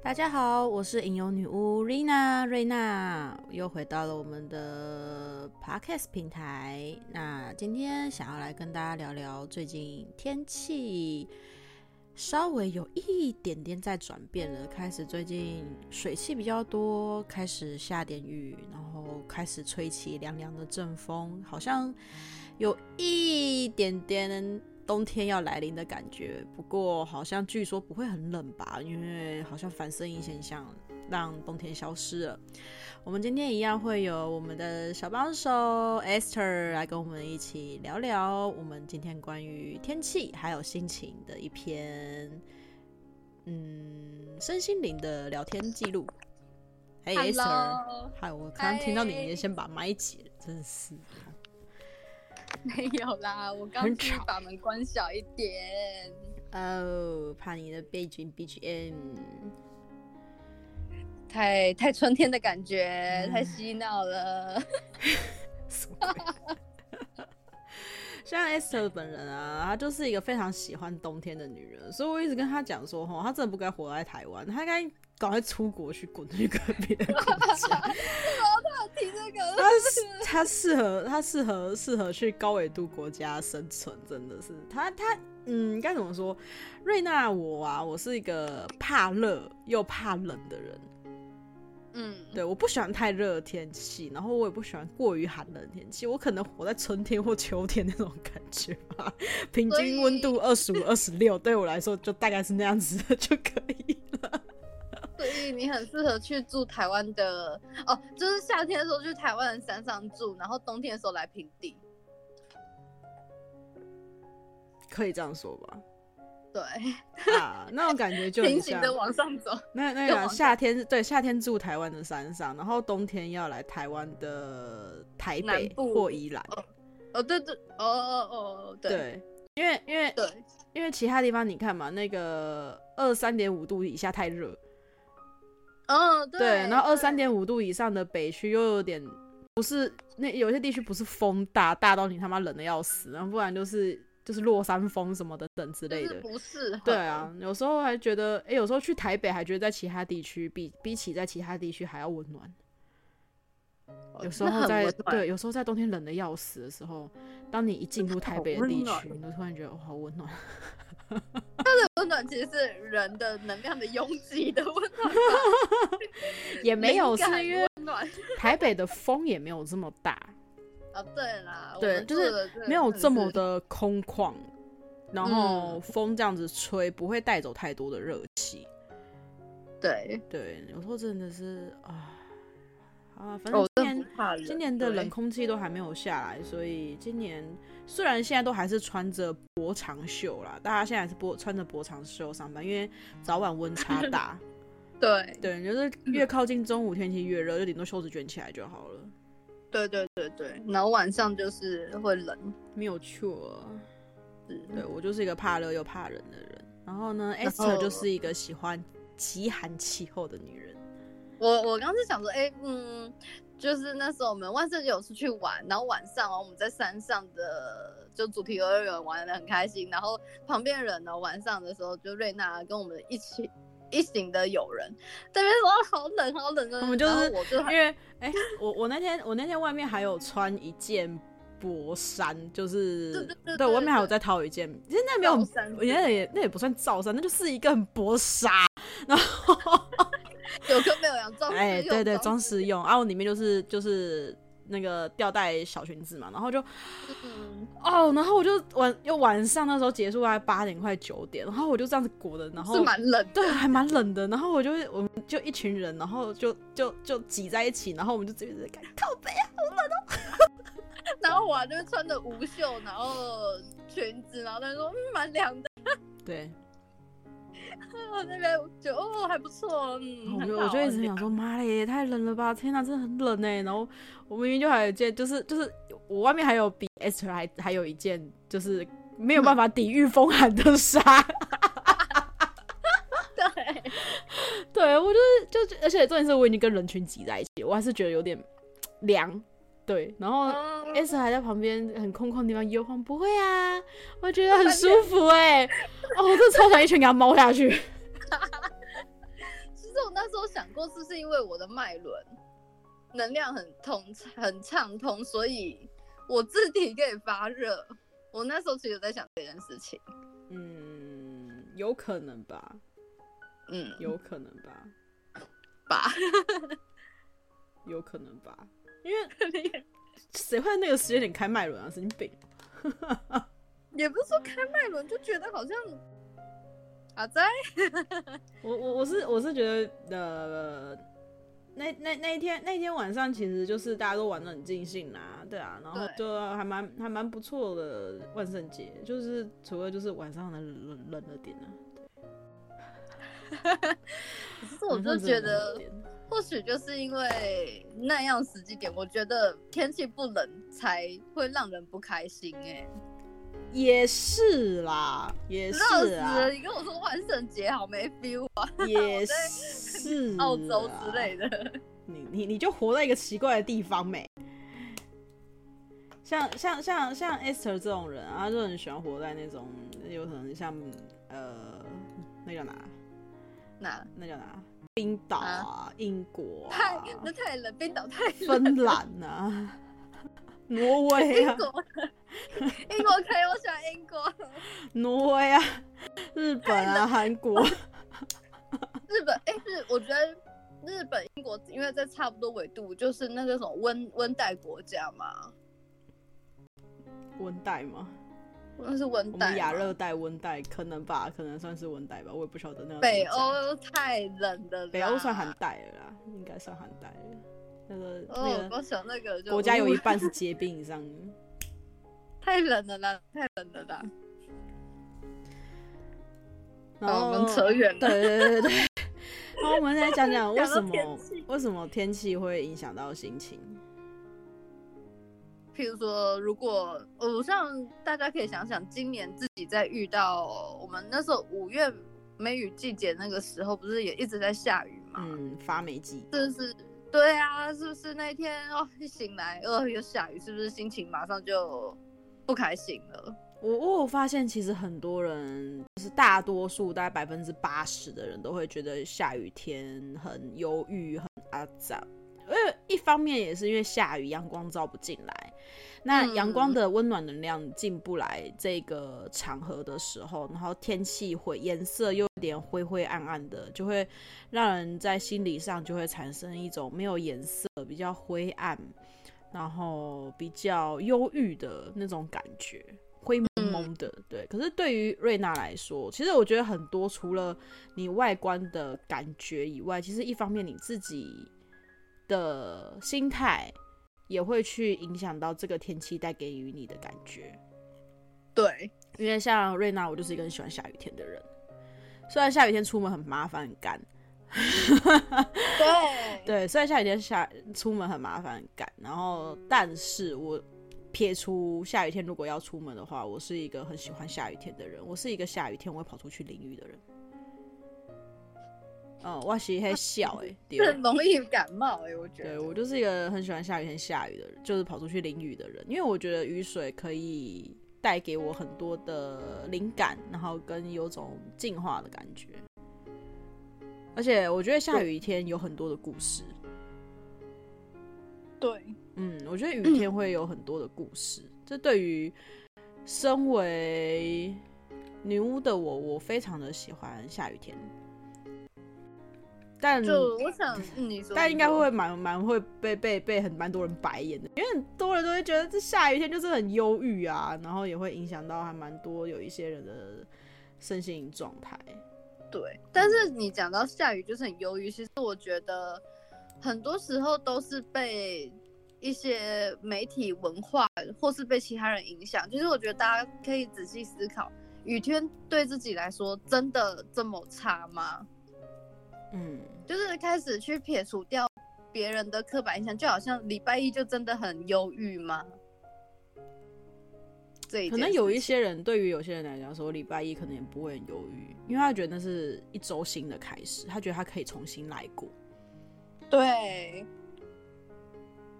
大家好，我是吟游女巫瑞娜，瑞娜又回到了我们的 Podcast 平台。那今天想要来跟大家聊聊最近天气稍微有一点点在转变了，开始最近水汽比较多，开始下点雨，然后开始吹起凉凉的阵风，好像有一点点。冬天要来临的感觉，不过好像据说不会很冷吧，因为好像反声音现象让冬天消失了。我们今天一样会有我们的小帮手 Esther 来跟我们一起聊聊我们今天关于天气还有心情的一篇，嗯，身心灵的聊天记录。嘿，Esther，嗨，我刚刚听到你也先把麦解了，真是。没有啦，我刚去把门关小一点。哦，oh, 怕你的背景 BGM 太太春天的感觉，嗯、太洗脑了。像 Esther 本人啊，她就是一个非常喜欢冬天的女人，所以我一直跟她讲说，哈，她真的不该活在台湾，她应该赶快出国去滚去跟别的国家。提这个，他适合他适合适合去高纬度国家生存，真的是。他他嗯，该怎么说？瑞娜我啊，我是一个怕热又怕冷的人，嗯，对，我不喜欢太热的天气，然后我也不喜欢过于寒冷的天气，我可能活在春天或秋天那种感觉吧，平均温度二十五二十六，对我来说就大概是那样子的就可以你很适合去住台湾的哦，就是夏天的时候去台湾的山上住，然后冬天的时候来平地，可以这样说吧？对啊，那种感觉就平行的往上走。那那个夏天对夏天住台湾的山上，然后冬天要来台湾的台北或宜兰。哦，对对，哦哦哦，对，对，因为因为对，因为其他地方你看嘛，那个二三点五度以下太热。哦，对，对，然后二三点五度以上的北区又有点不是那有些地区不是风大大到你他妈冷的要死，然后不然就是就是落山风什么的等之类的，不是？对啊，有时候还觉得，哎，有时候去台北还觉得在其他地区比比起在其他地区还要温暖。有时候在对，有时候在冬天冷的要死的时候，当你一进入台北的地区，你就突然觉得哦，好温暖。它的温暖其实是人的能量的拥挤的温暖，也没有是因为 台北的风也没有这么大啊。对啦，对，就是没有这么的空旷，然后风这样子吹不会带走太多的热气。对对，有时候真的是啊。啊，反正今年、哦、今年的冷空气都还没有下来，所以今年虽然现在都还是穿着薄长袖啦，大家现在还是薄穿着薄长袖上班，因为早晚温差 大。对对，就是越靠近中午天气越热，就顶多袖子卷起来就好了。对对对对，然后晚上就是会冷，没有错。是对，我就是一个怕热又怕冷的人。然后呢，Esther 就是一个喜欢极寒气候的女人。我我刚是想说，哎、欸，嗯，就是那时候我们万圣节有出去玩，然后晚上哦，我们在山上的就主题游乐园玩的很开心，然后旁边人呢，晚上的时候就瑞娜跟我们一起一行的友人，这边说好冷好冷的，我们就是我就因为哎、欸，我我那天我那天外面还有穿一件薄衫，就是对，对，对，对，对，对，我外面还有再套一件，其实那没有，我觉得也那也不算罩衫，那就是一个很薄纱，然后。有跟没有一样，装哎，对对，装饰用。然后里面就是就是那个吊带小裙子嘛，然后就，嗯、哦，然后我就晚又晚上那时候结束大概八点快九点，然后我就这样子裹的，然后是蛮冷，对，还蛮冷的。然后我就我们就一群人，然后就就就挤在一起，然后我们就这边在看靠背啊，好冷哦。然后我还就穿着无袖，然后裙子，然后他说嗯蛮凉的，对。我 那边就哦还不错，嗯，我就我就一直想说，妈嘞，也太冷了吧！天哪，真的很冷哎。然后我明明就还有一件，就是就是我外面还有比 Esther 还还有一件，就是没有办法抵御风寒的纱。对，对我就是就而且重点是我已经跟人群挤在一起，我还是觉得有点凉。对，然后 Esther 还在旁边很空旷的地方摇晃，不会啊，我觉得很舒服哎、欸，哦，我这超想一拳给他猫下去。其实我那时候想过是不是因为我的脉轮能量很通很畅通，所以我自体可以发热？我那时候其实有在想这件事情。嗯，有可能吧。嗯，有可能吧。吧，有可能吧。因为谁会那个时间点开麦轮啊？神经病。也不是说开麦轮就觉得好像。好在，我我我是我是觉得呃，那那那一天那一天晚上其实就是大家都玩的很尽兴啦，对啊，然后就还蛮还蛮不错的万圣节，就是除了就是晚上的冷冷了点呢。可是我就觉得，或许就是因为那样时机点，我觉得天气不冷才会让人不开心哎、欸。也是啦，也是啊。你跟我说万圣节好没 feel 啊？也是澳洲之类的。你你你就活在一个奇怪的地方没？像像像像 Esther 这种人啊，就很喜欢活在那种有可能像呃，那个哪？哪？那叫哪？冰岛啊，英国啊。太那太冷，冰岛太冷。芬兰啊，挪威啊。英国 可以，我喜欢英国。挪威啊，日本啊，韩国。日本哎、欸，是我觉得日本、英国，因为在差不多纬度，就是那个什么温温带国家嘛。温带吗？那是温带。亚热带、温带，可能吧，可能算是温带吧，我也不晓得那个。北欧太冷的，北欧算寒带了啦，应该算寒带了。那个，哦、那个，我想那个国家有一半是 结冰以上。太冷了啦，太冷了啦。然后、哦、我们扯远了。对对对对。然后 我们来讲讲为什么为什么天气会影响到心情。譬如说，如果我像大家可以想想，今年自己在遇到我们那时候五月梅雨季节那个时候，不是也一直在下雨吗？嗯，发霉季。是不是？对啊，是不是那天哦一醒来，哦又下雨，是不是心情马上就？不开心了。我我有发现，其实很多人，就是大多数，大概百分之八十的人都会觉得下雨天很忧郁、很阿杂。因为一方面也是因为下雨，阳光照不进来，那阳光的温暖能量进不来这个场合的时候，然后天气会颜色又有点灰灰暗暗的，就会让人在心理上就会产生一种没有颜色、比较灰暗。然后比较忧郁的那种感觉，灰蒙蒙的，对。可是对于瑞娜来说，其实我觉得很多除了你外观的感觉以外，其实一方面你自己的心态也会去影响到这个天气带给予你的感觉。对，因为像瑞娜，我就是一个很喜欢下雨天的人，虽然下雨天出门很麻烦很干。对 对，虽然下雨天下出门很麻烦很赶，然后但是我撇出下雨天，如果要出门的话，我是一个很喜欢下雨天的人。我是一个下雨天我会跑出去淋雨的人。哦，我是会笑哎，很容易感冒哎，我觉得。对，我就是一个很喜欢下雨天下雨的人，就是跑出去淋雨的人，因为我觉得雨水可以带给我很多的灵感，然后跟有种净化的感觉。而且我觉得下雨天有很多的故事。对，嗯，我觉得雨天会有很多的故事。嗯、这对于身为女巫的我，我非常的喜欢下雨天。但就我想，嗯、你说，但应该会蛮蛮会被被被很蛮多人白眼的，因为很多人都会觉得这下雨天就是很忧郁啊，然后也会影响到还蛮多有一些人的身心状态。对，但是你讲到下雨就是很忧郁，其实我觉得很多时候都是被一些媒体文化或是被其他人影响。其实我觉得大家可以仔细思考，雨天对自己来说真的这么差吗？嗯，就是开始去撇除掉别人的刻板印象，就好像礼拜一就真的很忧郁吗？可能有一些人，对于有些人来讲，说礼拜一可能也不会很忧郁，因为他觉得那是一周新的开始，他觉得他可以重新来过。对，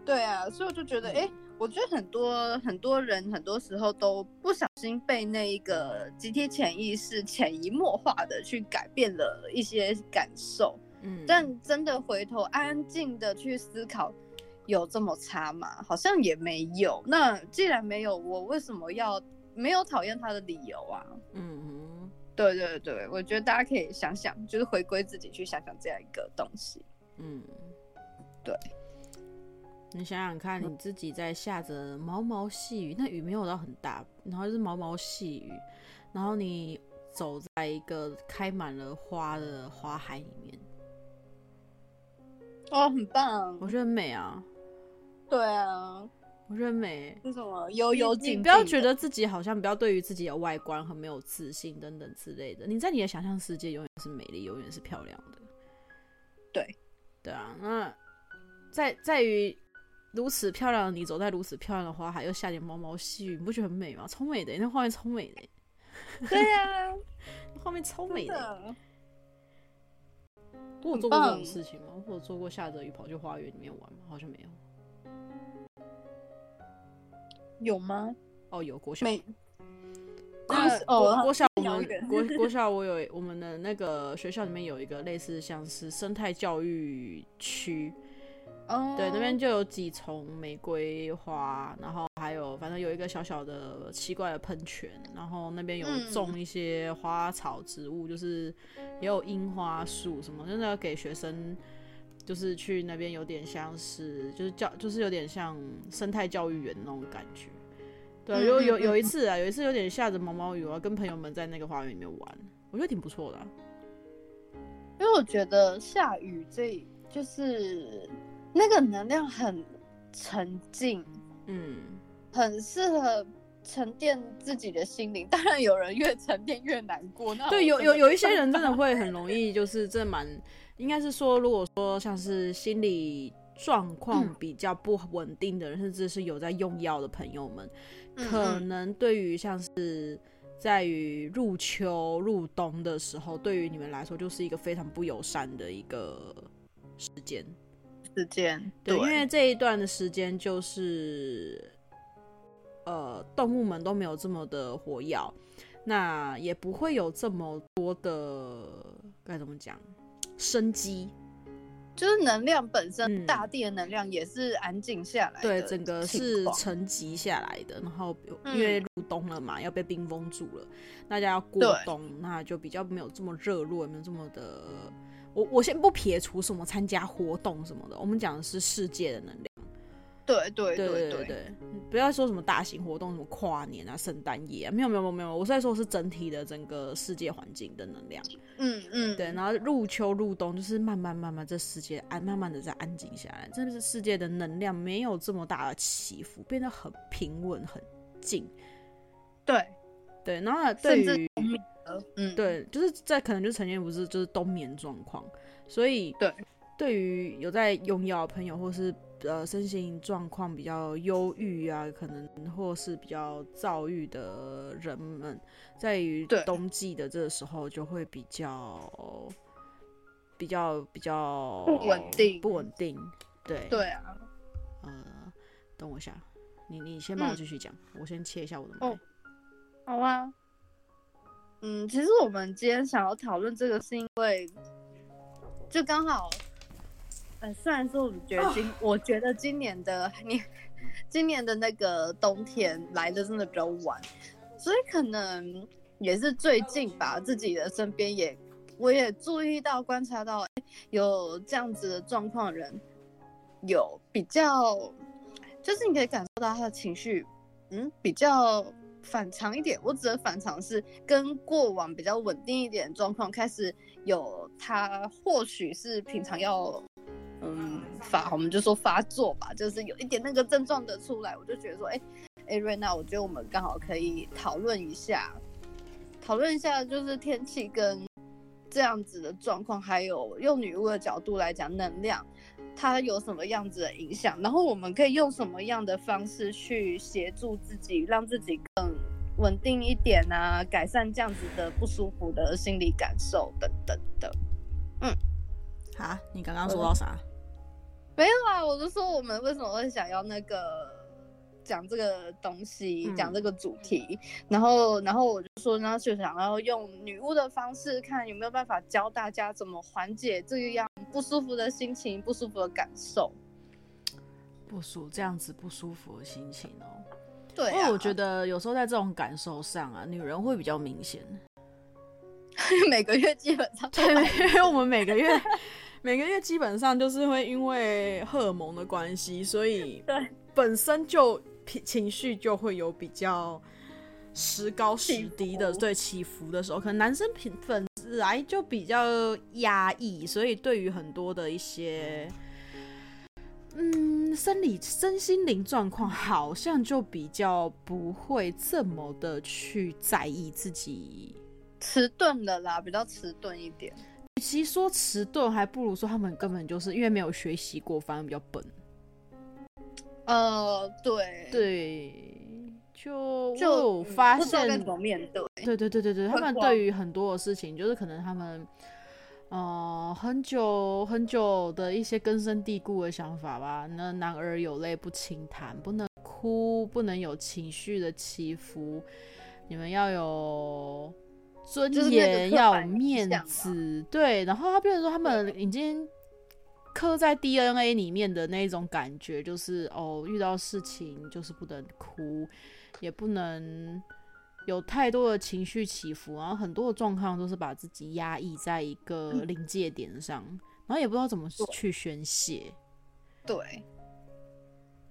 对啊，所以我就觉得，哎、欸，我觉得很多很多人很多时候都不小心被那一个集体潜意识潜移默化的去改变了一些感受，嗯，但真的回头安静的去思考，有这么差吗？好像也没有。那既然没有，我为什么要没有讨厌他的理由啊？嗯哼，对对对，我觉得大家可以想想，就是回归自己去想想这样一个东西。嗯，对。你想想看，你自己在下着毛毛细雨，那雨没有到很大，然后就是毛毛细雨，然后你走在一个开满了花的花海里面，哦，很棒，我觉得很美啊。对啊，我觉得很美。为什么悠悠静静？你不要觉得自己好像不要对于自己的外观很没有自信等等之类的。你在你的想象世界永远是美丽，永远是漂亮的。对，对啊。那在在于。如此漂亮的你，走在如此漂亮的花海，又下点毛毛细雨，你不觉得很美吗？超美的，那画面超美的。对呀、啊，画面超美的。我有做过这种事情吗？我有做过下着雨跑去花园里面玩吗？好像没有。有吗？哦，有国小。没。那国国小我们国国小我有 我们的那个学校里面有一个类似像是生态教育区。Oh. 对，那边就有几丛玫瑰花，然后还有反正有一个小小的奇怪的喷泉，然后那边有种一些花草植物，嗯、就是也有樱花树什么，真的要给学生就是去那边有点像是就是教就是有点像生态教育园那种感觉。对，有有有一次啊，有一次有点下着毛毛雨，我要跟朋友们在那个花园里面玩，我觉得挺不错的、啊。因为我觉得下雨这就是。那个能量很沉静，嗯，很适合沉淀自己的心灵。当然，有人越沉淀越难过。那对，有有有一些人真的会 很容易，就是这蛮应该是说，如果说像是心理状况比较不稳定的人，嗯、甚至是有在用药的朋友们，可能对于像是在于入秋入冬的时候，对于你们来说就是一个非常不友善的一个时间。时间对，因为这一段的时间就是，呃，动物们都没有这么的活跃，那也不会有这么多的该怎么讲生机，就是能量本身，大地的能量也是安静下来，对，整个是沉积下来的。然后因为入冬了嘛，要被冰封住了，大家要过冬，那就比较没有这么热络，也没有这么的。我我先不撇除什么参加活动什么的，我们讲的是世界的能量。对对对对对对，不要说什么大型活动，什么跨年啊、圣诞夜啊，没有没有没有，我是在说是整体的整个世界环境的能量。嗯嗯，对。然后入秋入冬，就是慢慢慢慢这世界安慢慢的在安静下来，真的是世界的能量没有这么大的起伏，变得很平稳很静。对对，然后对于。嗯，对，就是在可能就呈现不是就是冬眠状况，所以对对于有在用药的朋友，或是呃身心状况比较忧郁啊，可能或是比较躁郁的人们，在于冬季的这个时候就会比较比较比较不稳定，不稳定，对对啊，呃，等我一下，你你先帮我继续讲，嗯，我先切一下我的麦。哦，好啊。嗯，其实我们今天想要讨论这个，是因为就刚好，呃，虽然说我们觉得今、哦、我觉得今年的你，今年的那个冬天来的真的比较晚，所以可能也是最近吧，自己的身边也我也注意到观察到有这样子的状况，人有比较，就是你可以感受到他的情绪，嗯，比较。反常一点，我指的反常是跟过往比较稳定一点状况开始有，他或许是平常要嗯发，我们就说发作吧，就是有一点那个症状的出来，我就觉得说，哎哎瑞娜，我觉得我们刚好可以讨论一下，讨论一下就是天气跟这样子的状况，还有用女巫的角度来讲能量。它有什么样子的影响？然后我们可以用什么样的方式去协助自己，让自己更稳定一点啊，改善这样子的不舒服的心理感受等等的。嗯，好，你刚刚说到啥？没有啊，我就说我们为什么会想要那个讲这个东西，讲、嗯、这个主题，然后然后我就说，然后就想要用女巫的方式，看有没有办法教大家怎么缓解这样不舒服的心情、不舒服的感受。不舒这样子不舒服的心情哦。对、啊，因为我觉得有时候在这种感受上啊，女人会比较明显。每个月基本上对，因为我们每个月 每个月基本上就是会因为荷尔蒙的关系，所以 对本身就情绪就会有比较时高时低的对起伏的时候，可能男生平本来就比较压抑，所以对于很多的一些嗯生理身心灵状况，好像就比较不会这么的去在意自己。迟钝了啦，比较迟钝一点。与其说迟钝，还不如说他们根本就是因为没有学习过，反而比较笨。呃，对对，就就发现怎么面对。对对对对对，他们对于很多的事情，就是可能他们呃很久很久的一些根深蒂固的想法吧。那男儿有泪不轻弹，不能哭，不能有情绪的起伏，你们要有。尊严要有面子，对，然后他变成说他们已经刻在 DNA 里面的那种感觉，就是哦，遇到事情就是不能哭，也不能有太多的情绪起伏，然后很多的状况都是把自己压抑在一个临界点上，然后也不知道怎么去宣泄，对。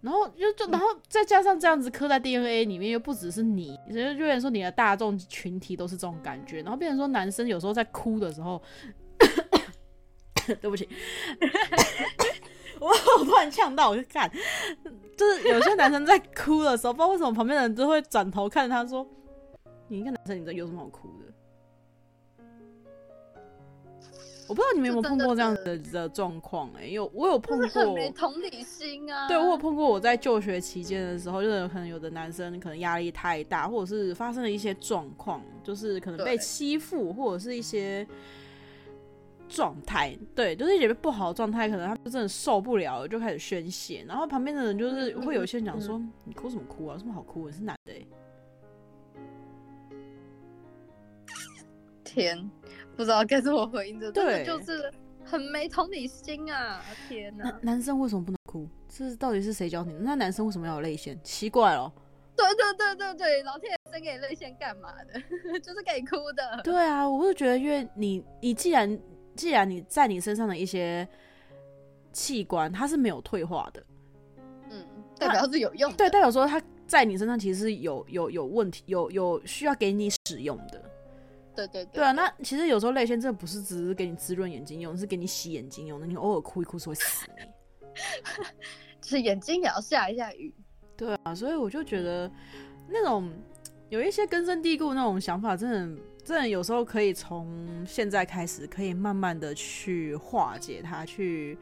然后就就然后再加上这样子刻在 DNA 里面，又不只是你，就有点说你的大众群体都是这种感觉，然后变成说男生有时候在哭的时候，对不起，我我突然呛到，我就看，就是有些男生在哭的时候，不知道为什么旁边的人都会转头看他说，你一个男生，你这有什么好哭的？我不知道你们有没有碰过这样子的状况哎，有我有碰过，没同理心啊。对，我有碰过，我在就学期间的时候，就是可能有的男生可能压力太大，或者是发生了一些状况，就是可能被欺负，或者是一些状态，对，就是一些不好的状态，可能他们真的受不了了，就开始宣泄，然后旁边的人就是会有一些人讲说：“嗯、你哭什么哭啊？有什么好哭？你是男的、欸。”天。不知道该怎么回应这，对，就是很没同理心啊！天哪，男生为什么不能哭？这到底是谁教你的？那男生为什么要有泪腺？奇怪哦。对对对对对，老天爷生给你泪腺干嘛的？就是给哭的。对啊，我就觉得，因为你，你既然既然你在你身上的一些器官，它是没有退化的，嗯，代表是有用的。对，代表说它在你身上其实是有有有问题，有有需要给你使用的。对对对，对啊，那其实有时候泪腺真的不是只是给你滋润眼睛用，是给你洗眼睛用的。你偶尔哭一哭是会死你，就是眼睛也要下一下雨。对啊，所以我就觉得那种有一些根深蒂固那种想法，真的真的有时候可以从现在开始，可以慢慢的去化解它，去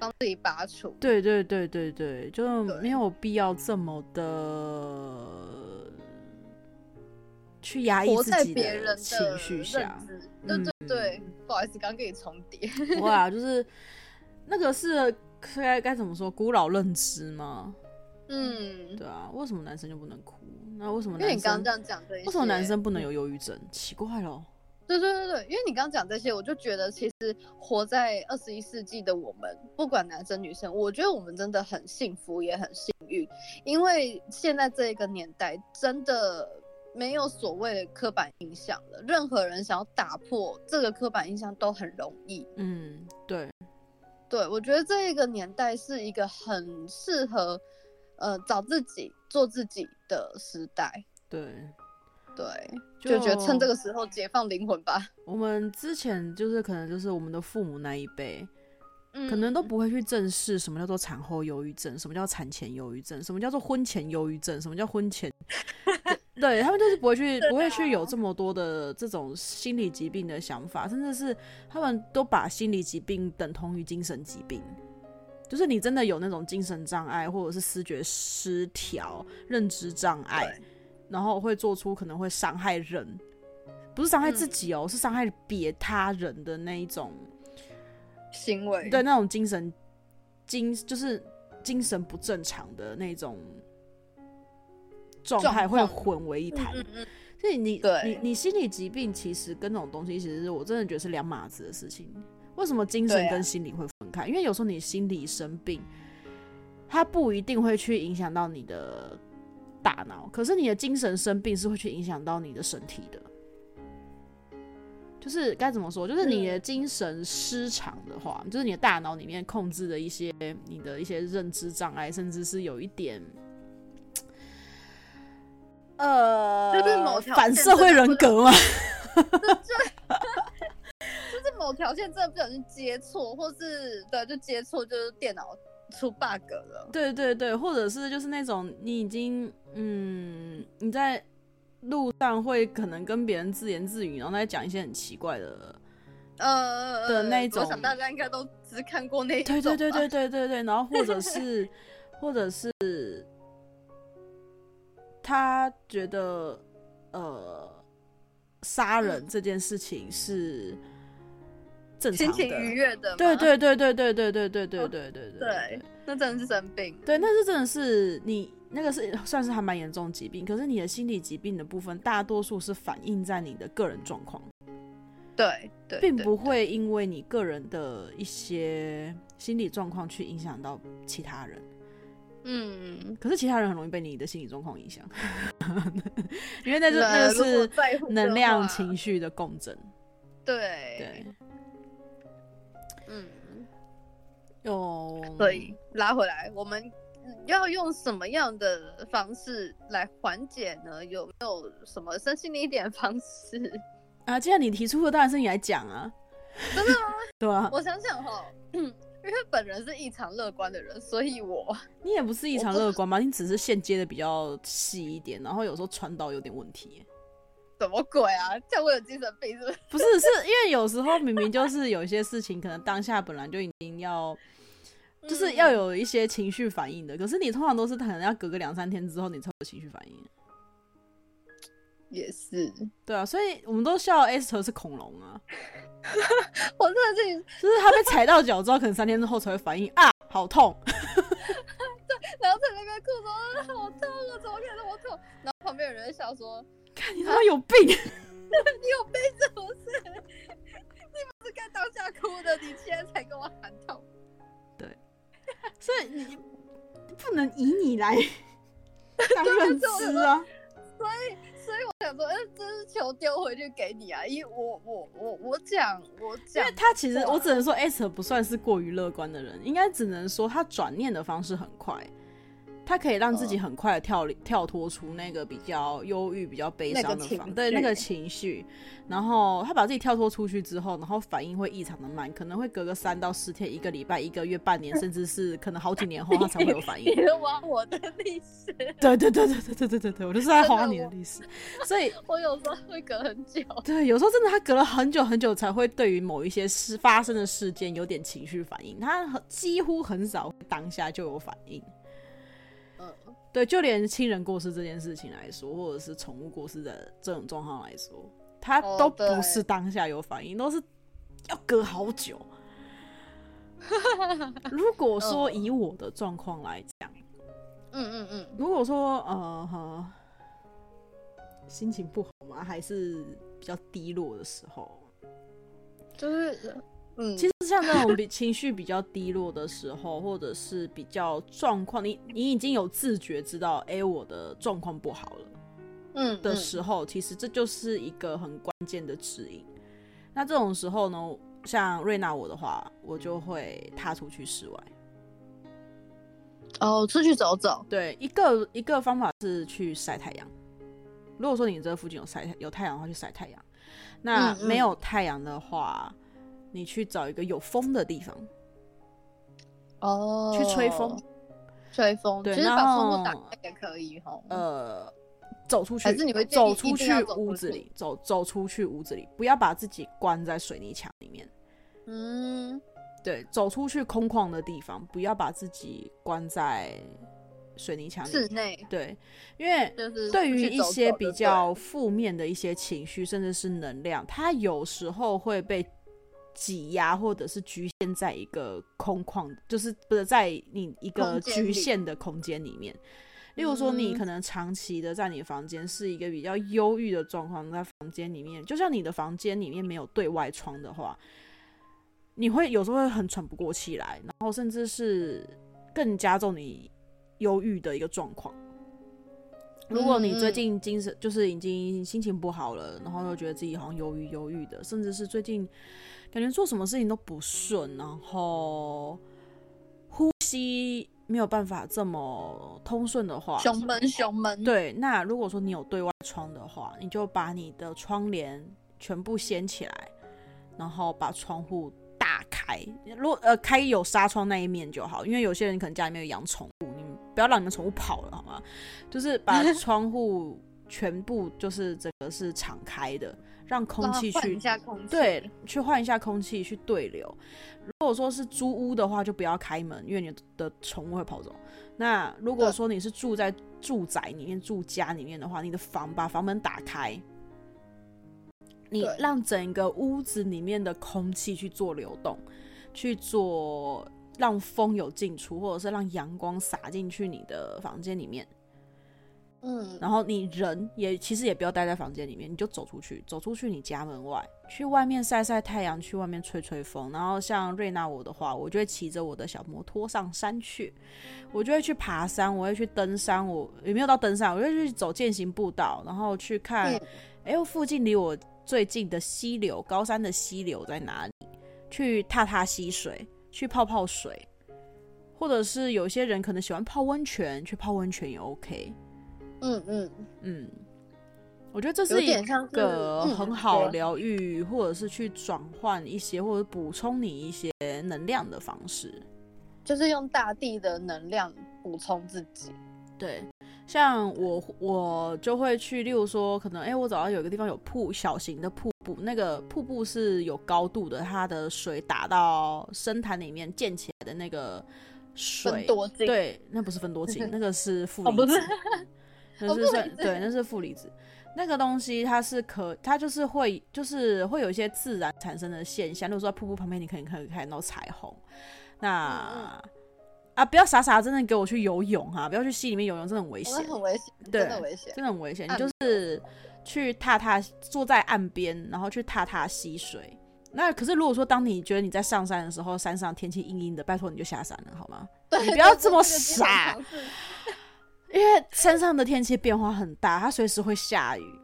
帮自己拔除。对对对对对，就没有必要这么的。去压抑自己的情绪下，对对对，嗯、不好意思，刚跟你重叠。哇，就是那个是该该怎么说，古老认知吗？嗯，对啊，为什么男生就不能哭？那为什么男生？因为你刚刚这样讲，对，为什么男生不能有忧郁症？奇怪咯。对对对对，因为你刚刚讲这些，我就觉得其实活在二十一世纪的我们，不管男生女生，我觉得我们真的很幸福，也很幸运，因为现在这一个年代真的。没有所谓的刻板印象了，任何人想要打破这个刻板印象都很容易。嗯，对，对，我觉得这一个年代是一个很适合，呃，找自己、做自己的时代。对，对，就，就觉得趁这个时候解放灵魂吧。我们之前就是可能就是我们的父母那一辈。可能都不会去正视什么叫做产后忧郁症，什么叫产前忧郁症，什么叫做婚前忧郁症，什么叫婚前，对，他们就是不会去，不会去有这么多的这种心理疾病的想法，甚至是他们都把心理疾病等同于精神疾病，就是你真的有那种精神障碍，或者是视觉失调、认知障碍，然后会做出可能会伤害人，不是伤害自己哦，是伤害别他人的那一种。行为对那种精神精就是精神不正常的那种状态会混为一谈。所以你对你你心理疾病其实跟那种东西，其实我真的觉得是两码子的事情。为什么精神跟心理会分开？啊、因为有时候你心理生病，它不一定会去影响到你的大脑，可是你的精神生病是会去影响到你的身体的。就是该怎么说？就是你的精神失常的话，嗯、就是你的大脑里面控制的一些你的一些认知障碍，甚至是有一点。呃，反社会人格嘛，就是 某条线真的不小心接错，或是对，就接错，就是电脑出 bug 了。对对对，或者是就是那种你已经嗯，你在路上会可能跟别人自言自语，然后在讲一些很奇怪的呃的那种。我想大家应该都只看过那种。对对对对对对对，然后或者是 或者是。他觉得，呃，杀人这件事情是正常的，心情愉悦的。对对对对对对对对对对对对对，那真的是生病。对，那是真的是你那个是算是还蛮严重的疾病，可是你的心理疾病的部分，大多数是反映在你的个人状况。对对，并不会因为你个人的一些心理状况去影响到其他人。嗯，可是其他人很容易被你的心理状况影响，因为那就那个是能量情绪的共振。对对，嗯，哦所以拉回来，我们要用什么样的方式来缓解呢？有没有什么身心的一点方式啊？既然你提出了，当然是你来讲啊。真的吗？对啊，我想想哈。因为本人是异常乐观的人，所以我你也不是异常乐观吗？你只是线接的比较细一点，然后有时候传导有点问题。什么鬼啊？这样我有精神病是不是？不是，是因为有时候明明就是有一些事情，可能当下本来就已经要，就是要有一些情绪反应的，可是你通常都是可能要隔个两三天之后，你才有情绪反应。也是，对啊，所以我们都笑 Esther 是恐龙啊。我真的是，就是他被踩到脚之后，可能三天之后才会反应啊，好痛。对，然后在那边哭说好痛啊，怎么可以那么痛？然后旁边有人笑说，看你他妈有病，你有病是不是？你不是该当下哭的，你现在才跟我喊痛。对，所以你不能以你来当认知啊。所以，所以我想说，哎、欸，这是球丢回去给你啊！因为我，我，我，我讲，我讲，因为他其实，我只能说，Esther 不算是过于乐观的人，应该只能说他转念的方式很快。他可以让自己很快的跳离、跳脱出那个比较忧郁、比较悲伤的方，对那个情绪。然后他把自己跳脱出去之后，然后反应会异常的慢，可能会隔个三到四天、一个礼拜、一个月、半年，甚至是可能好几年后，他才会有反应。别挖我的历史。对对对对对对对对对，我就是在挖你的历史。所以，我有时候会隔很久。对，有时候真的他隔了很久很久才会对于某一些事发生的事件有点情绪反应，他几乎很少当下就有反应。对，就连亲人过世这件事情来说，或者是宠物过世的这种状况来说，他都不是当下有反应，都是要隔好久。如果说以我的状况来讲，嗯嗯嗯，如果说呃呵，心情不好嘛，还是比较低落的时候，就是。嗯，其实像那种比 情绪比较低落的时候，或者是比较状况，你你已经有自觉知道，哎、欸，我的状况不好了，嗯的时候，其实这就是一个很关键的指引。那这种时候呢，像瑞娜我的话，我就会踏出去室外，哦，出去走走。对，一个一个方法是去晒太阳。如果说你这附近有晒有太阳的话，去晒太阳。那没有太阳的话。嗯嗯你去找一个有风的地方，哦，去吹风，吹风，对，其实把窗户打开也可以哈。呃，走出去，还是你会走出去屋子里，走走出去屋子里，不要把自己关在水泥墙里面。嗯，对，走出去空旷的地方，不要把自己关在水泥墙里。室内，对，因为对于一些比较负面的一些情绪，甚至是能量，它有时候会被。挤压或者是局限在一个空旷，就是不是在你一个局限的空间里面，例如说，你可能长期的在你房间是一个比较忧郁的状况，在房间里面，就像你的房间里面没有对外窗的话，你会有时候会很喘不过气来，然后甚至是更加重你忧郁的一个状况。如果你最近精神就是已经心情不好了，然后又觉得自己好像忧郁忧郁的，甚至是最近感觉做什么事情都不顺，然后呼吸。没有办法这么通顺的话，胸闷胸闷。对，那如果说你有对外窗的话，你就把你的窗帘全部掀起来，然后把窗户大开。如果呃开有纱窗那一面就好，因为有些人可能家里面有养宠物，你不要让你们宠物跑了好吗？就是把窗户全部就是整个是敞开的。让空气去对，去换一下空气，去对流。如果说是租屋的话，就不要开门，因为你的宠物会跑走。那如果说你是住在住宅里面、住家里面的话，你的房把房门打开，你让整个屋子里面的空气去做流动，去做让风有进出，或者是让阳光洒进去你的房间里面。嗯，然后你人也其实也不要待在房间里面，你就走出去，走出去你家门外，去外面晒晒太阳，去外面吹吹风。然后像瑞娜我的话，我就会骑着我的小摩托上山去，我就会去爬山，我会去登山，我也没有到登山，我就去走健行步道，然后去看，哎、嗯，附近离我最近的溪流，高山的溪流在哪里？去踏踏溪水，去泡泡水，或者是有些人可能喜欢泡温泉，去泡温泉也 OK。嗯嗯。嗯，我觉得这是一个很好疗愈，或者是去转换一些，或者补充你一些能量的方式，就是用大地的能量补充自己。对，像我我就会去，例如说，可能哎、欸，我找到有一个地方有瀑小型的瀑布，那个瀑布是有高度的，它的水打到深潭里面溅起来的那个水，多对，那不是分多金，那个是负离子。哦那是算对，那是负离子，那个东西它是可，它就是会，就是会有一些自然产生的现象。例如说在瀑布旁边，你可能可以看到彩虹。那、嗯、啊，不要傻傻真的给我去游泳哈，不要去溪里面游泳，真的很危险，很危险，对，真的危险，真的很危险。你就是去踏踏，坐在岸边，然后去踏踏溪水。那可是如果说当你觉得你在上山的时候，山上天气阴阴的，拜托你就下山了好吗？对，你不要这么傻。因为山上的天气变化很大，它随时会下雨。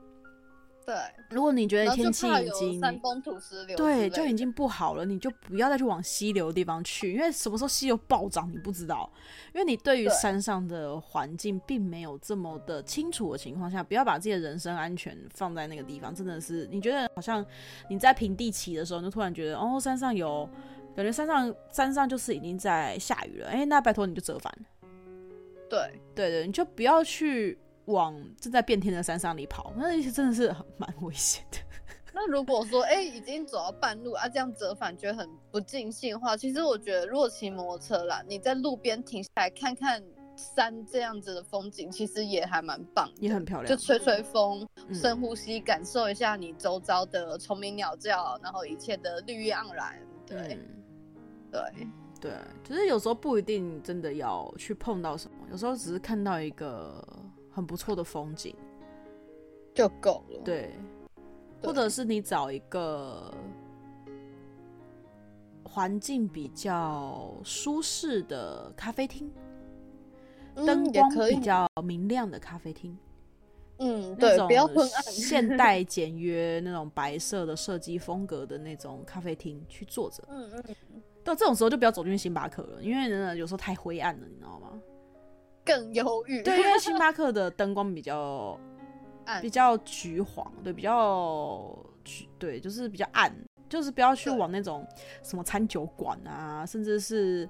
对，如果你觉得天气已经山崩土石流，对，就已经不好了，你就不要再去往溪流的地方去，因为什么时候溪流暴涨你不知道。因为你对于山上的环境并没有这么的清楚的情况下，不要把自己的人身安全放在那个地方。真的是，你觉得好像你在平地骑的时候，你就突然觉得哦，山上有感觉，山上山上就是已经在下雨了，哎，那拜托你就折返。对对对，你就不要去往正在变天的山上里跑，那意思真的是蛮危险的。那如果说哎，已经走到半路啊，这样折返觉得很不尽兴的话，其实我觉得，如果骑摩托车啦，你在路边停下来看看山这样子的风景，其实也还蛮棒，也很漂亮。就吹吹风，深呼吸，感受一下你周遭的虫鸣鸟叫，然后一切的绿意盎然。对，嗯、对。对，就是有时候不一定真的要去碰到什么，有时候只是看到一个很不错的风景就够了。对，或者是你找一个环境比较舒适的咖啡厅，灯光比较明亮的咖啡厅。嗯，对，不要昏暗，现代简约那种白色的设计风格的那种咖啡厅去坐着。嗯嗯。到这种时候就不要走进星巴克了，因为真的有时候太灰暗了，你知道吗？更忧郁。对，因为星巴克的灯光比较暗，比较橘黄，对，比较橘，对，就是比较暗，就是不要去往那种什么餐酒馆啊，甚至是。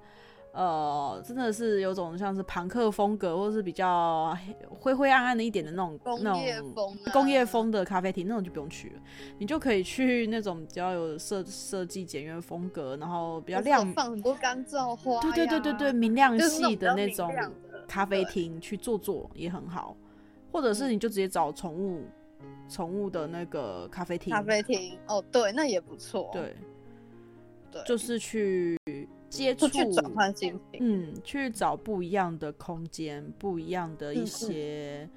呃，真的是有种像是朋克风格，或者是比较灰灰暗暗的一点的那种工业风、啊、工业风的咖啡厅，那种就不用去了。你就可以去那种比较有设设计简约风格，然后比较亮，放很多干燥花，对对对对对，明亮系的那种咖啡厅去坐坐也很好。或者是你就直接找宠物宠、嗯、物的那个咖啡厅，咖啡厅哦，对，那也不错。对，对，就是去。接触，去转换心情，嗯，去找不一样的空间，不一样的一些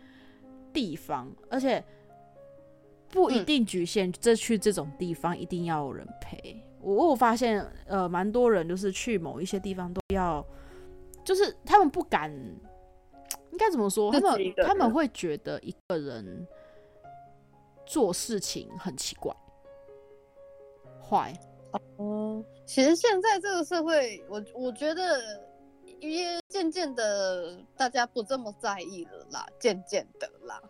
地方，嗯嗯，而且不一定局限这去这种地方一定要有人陪。我我发现，呃，蛮多人就是去某一些地方都要，就是他们不敢，应该怎么说？他们他们会觉得一个人做事情很奇怪，坏。哦，其实现在这个社会，我我觉得也渐渐的大家不这么在意了啦，渐渐的啦。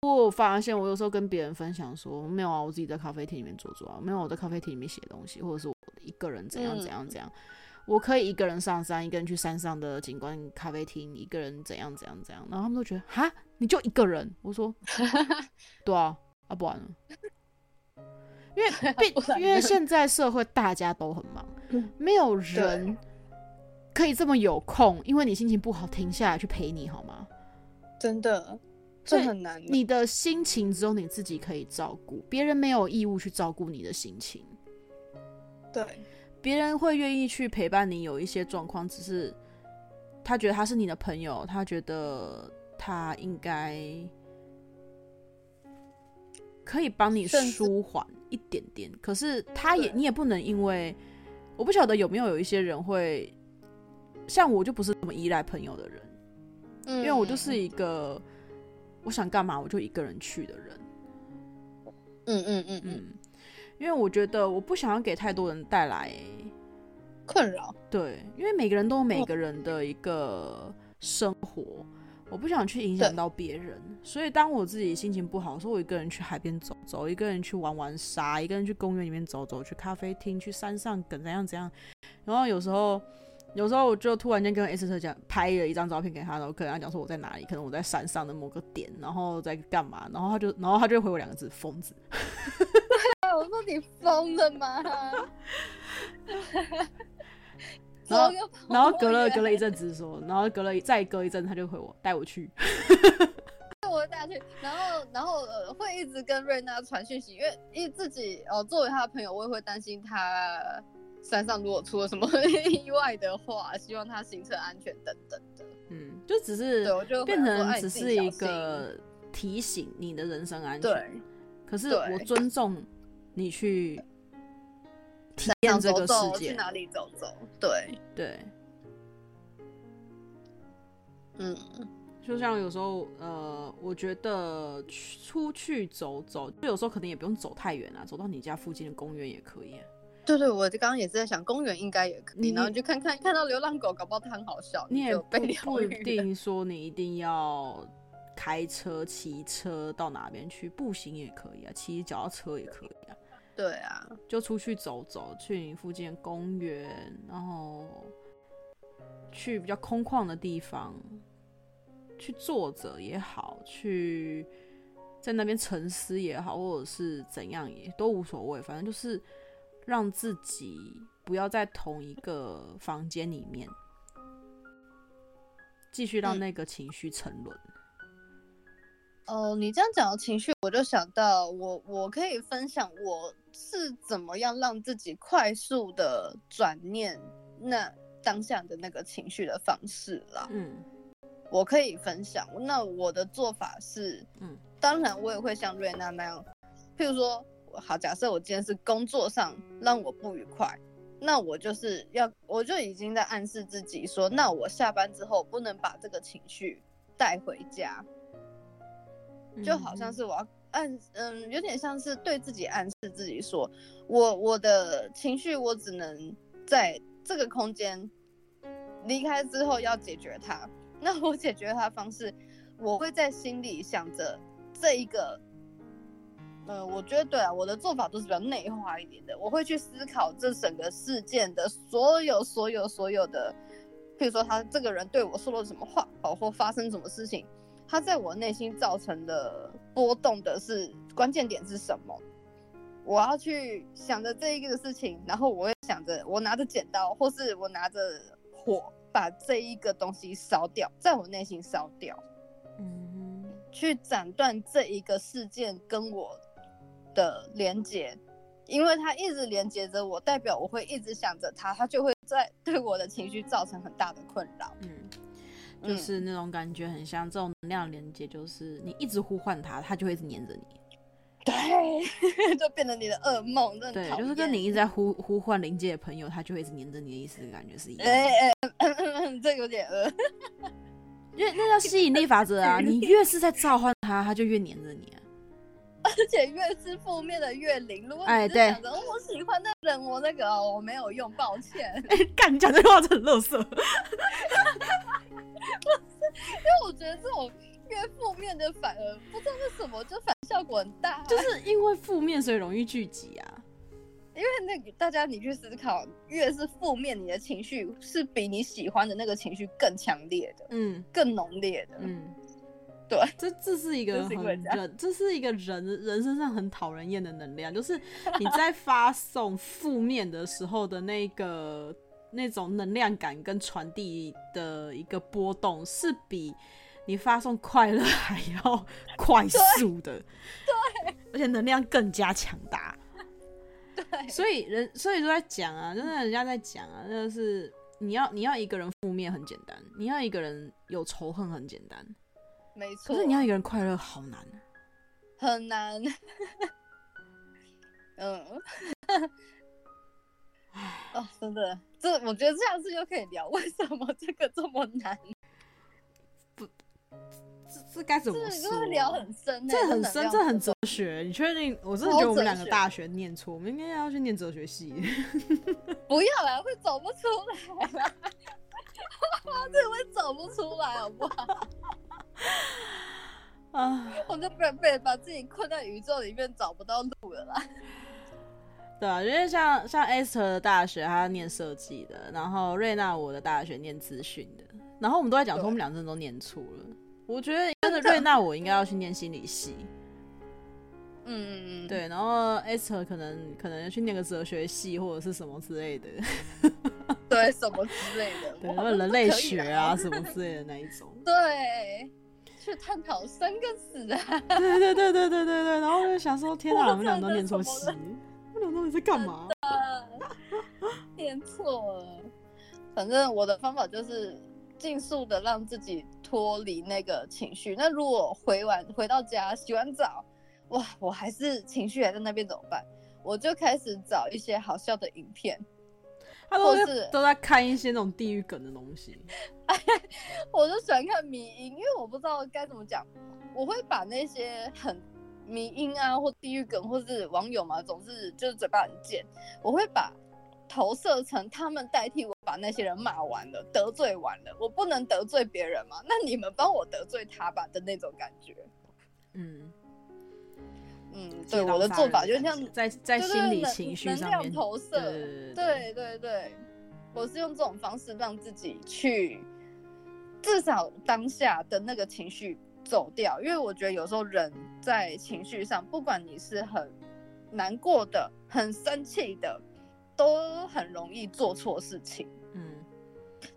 我我发现，我有时候跟别人分享说，没有啊，我自己在咖啡厅里面坐坐啊，没有我在咖啡厅里面写东西，或者是我一个人怎样怎样怎样，嗯、我可以一个人上山，一个人去山上的景观咖啡厅，一个人怎样怎样怎样，然后他们都觉得，哈，你就一个人？我说，对啊，啊不然呢？因为 毕因为现在社会大家都很忙，没有人可以这么有空，因为你心情不好停下来去陪你好吗？真的。这很难。你的心情只有你自己可以照顾，别人没有义务去照顾你的心情。对，别人会愿意去陪伴你，有一些状况，只是他觉得他是你的朋友，他觉得他应该可以帮你舒缓一点点。可是他也，你也不能因为，我不晓得有没有有一些人会像我，就不是这么依赖朋友的人，嗯，因为我就是一个。我想干嘛我就一个人去的人，嗯嗯嗯嗯，因为我觉得我不想要给太多人带来困扰，对，因为每个人都有每个人的一个生活，我不想去影响到别人，所以当我自己心情不好，的时候我一个人去海边走走，一个人去玩玩沙，一个人去公园里面走走，去咖啡厅，去山上怎样怎样，然后有时候。有时候我就突然间跟 S 特讲，拍了一张照片给他，然后可能他讲说我在哪里，可能我在山上的某个点，然后在干嘛，然后他就，然后他就回我两个字：疯子。我说你疯了吗？然后，然后隔了隔了一阵子说，然后隔了再隔一阵，他就回我带我去，带我带去，然后然后呃会一直跟瑞娜传讯息，因为因为自己哦作为他的朋友，我也会担心他。山上如果出了什么 意外的话，希望他行车安全等等的。嗯，就只是变成只是一个提醒你的人身安全。对。可是我尊重你去体验这个世界，去哪里走走。对对。嗯，就像有时候呃，我觉得出去走走，就有时候可能也不用走太远啊，走到你家附近的公园也可以啊。对对，我刚刚也是在想，公园应该也可以，然后就看看看到流浪狗，搞不好它很好笑。你也不一定说你一定要开车、骑车到哪边去，步行也可以啊，骑脚踏车也可以啊。对啊，就出去走走，去你附近的公园，然后去比较空旷的地方，去坐着也好，去在那边沉思也好，或者是怎样也都无所谓，反正就是。让自己不要在同一个房间里面，继续让那个情绪沉沦。呃，你这样讲的情绪，我就想到我，我可以分享我是怎么样让自己快速的转念那当下的那个情绪的方式啦。嗯，我可以分享。那我的做法是，嗯，当然我也会像瑞娜那样，譬如说。好，假设我今天是工作上让我不愉快，那我就是要，我就已经在暗示自己说，那我下班之后不能把这个情绪带回家，就好像是我要暗，嗯，有点像是对自己暗示自己说，我我的情绪我只能在这个空间离开之后要解决它，那我解决它方式，我会在心里想着这一个。嗯，我觉得对啊，我的做法都是比较内化一点的。我会去思考这整个事件的所有、所有、所有的，譬如说他这个人对我说了什么话，好，或发生什么事情，他在我内心造成的波动的是关键点是什么？我要去想着这一个事情，然后我会想着我拿着剪刀，或是我拿着火，把这一个东西烧掉，在我内心烧掉，嗯，去斩断这一个事件跟我。的连接，因为它一直连接着我，代表我会一直想着它，它就会在对我的情绪造成很大的困扰。嗯，就是那种感觉很像这种能量连接，就是你一直呼唤它，它就会一直黏着你。对，就变成你的噩梦。对，就是跟你一直在呼呼唤灵界的朋友，他就会一直黏着你的意思，感觉是一样。哎哎、这有点饿。因为那叫吸引力法则啊，你越是在召唤他，他就越黏着你啊。而且越是负面的越灵。如果你是想着、欸、我喜欢的人，我那个我没有用，抱歉。哎、欸，干，你讲这话真的很垃圾。这种越负面的反而不知道为什么就反效果很大，就是因为负面所以容易聚集啊。因为那个大家你去思考，越是负面，你的情绪是比你喜欢的那个情绪更强烈的，嗯，更浓烈的，嗯，对，这这是一个很人，这是一个人人身上很讨人厌的能量，就是你在发送负面的时候的那个那种能量感跟传递的一个波动，是比你发送快乐还要快速的，对，对，而且能量更加强大。对，所以人，所以都在讲啊，真的人家在讲啊，那就是你要你要一个人负面很简单，你要一个人有仇恨很简单，没错。可是你要一个人快乐好难，很难。嗯，哦，真的，这我觉得这样子就可以聊，为什么这个这么难？不。这该怎么说？这聊很深，这很深，这很哲学。你确定？我真的觉得我们两个大学念错，我们应该要去念哲学系。不要啦，会走不出来啦，这会走不出来，好不好？啊，我就被被把自己困在宇宙里面，找不到路了啦。对啊，因为像像 Esther 的大学，他念设计的，然后瑞娜我的大学念资讯的，然后我们都在讲说，我们两个都念错了。我觉得跟着瑞娜，我应该要去念心理系。嗯嗯嗯，对，然后 Esther 可能可能要去念个哲学系或者是什么之类的。对，什么之类的，对，然后人类学啊什么之类的那一种。对，去探讨生跟死啊。对对对对对对对，然后就想说，天哪，我们俩都念错系，我们俩到底在干嘛？念错了。反正我的方法就是。尽速的让自己脱离那个情绪。那如果回完回到家洗完澡，哇，我还是情绪还在那边怎么办？我就开始找一些好笑的影片，他都是都在看一些那种地狱梗的东西。我就喜欢看迷因，因为我不知道该怎么讲，我会把那些很迷因啊，或地狱梗，或是网友嘛，总是就是嘴巴很贱，我会把。投射成他们代替我把那些人骂完了，得罪完了，我不能得罪别人吗？那你们帮我得罪他吧的那种感觉。嗯嗯，对，我的做法就像在在心理情绪上面投射，对对对对，我是用这种方式让自己去至少当下的那个情绪走掉，因为我觉得有时候人在情绪上，不管你是很难过的、很生气的。都很容易做错事情，嗯，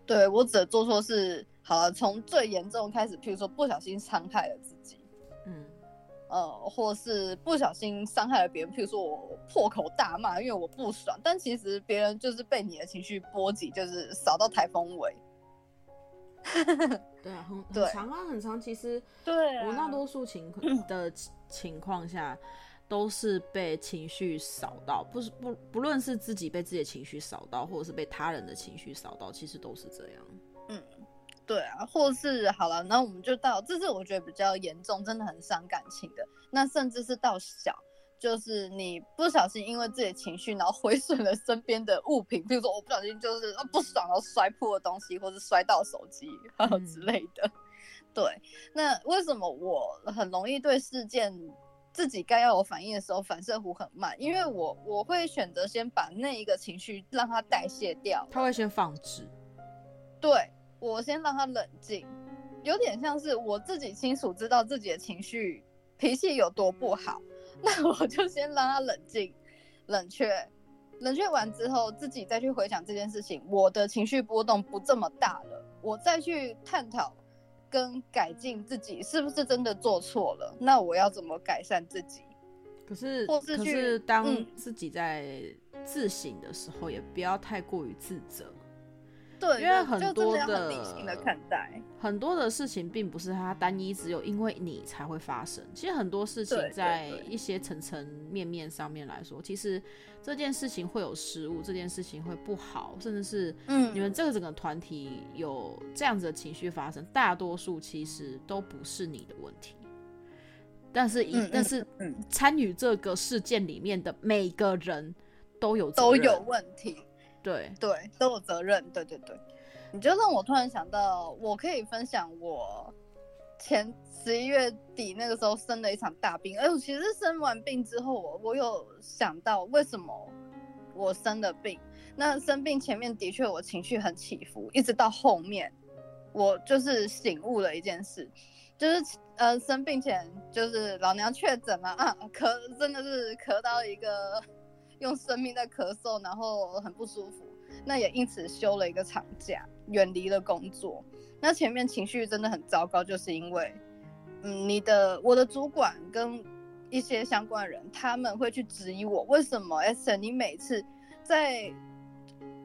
对，我指的做错事，好了，从最严重开始，譬如说不小心伤害了自己，嗯，呃，或是不小心伤害了别人，譬如说我破口大骂，因为我不爽，但其实别人就是被你的情绪波及，就是扫到台风尾。对啊，很 很长啊，很长。其实，对我大多数情况 的情况下。都是被情绪扫到，不是不不论是自己被自己的情绪扫到，或者是被他人的情绪扫到，其实都是这样。嗯，对啊，或是好了，那我们就到，这是我觉得比较严重，真的很伤感情的。那甚至是到小，就是你不小心因为自己的情绪，然后毁损了身边的物品，比如说我不小心就是不爽，然后摔破了东西，或是摔到手机、嗯、之类的。对，那为什么我很容易对事件？自己该要有反应的时候，反射弧很慢，因为我我会选择先把那一个情绪让它代谢掉，他会先放置，对，我先让他冷静，有点像是我自己清楚知道自己的情绪脾气有多不好，那我就先让他冷静、冷却，冷却完之后，自己再去回想这件事情，我的情绪波动不这么大了，我再去探讨。跟改进自己是不是真的做错了？那我要怎么改善自己？可是，或是可是当自己在自省的时候，嗯、也不要太过于自责。对，因为很多的，的理性的看待很多的事情，并不是它单一只有因为你才会发生。其实很多事情在一些层层面面上面来说，其实这件事情会有失误，这件事情会不好，甚至是嗯，你们这个整个团体有这样子的情绪发生，大多数其实都不是你的问题。但是，一但是参与这个事件里面的每个人都有都有问题。对对，都有责任。对对对，你就让我突然想到，我可以分享我前十一月底那个时候生了一场大病。哎，我其实生完病之后，我我有想到为什么我生的病。那生病前面的确我情绪很起伏，一直到后面，我就是醒悟了一件事，就是呃生病前就是老娘确诊了啊，咳真的是咳到一个。用生命在咳嗽，然后很不舒服，那也因此休了一个长假，远离了工作。那前面情绪真的很糟糕，就是因为，嗯，你的我的主管跟一些相关人，他们会去质疑我，为什么 S 你每次在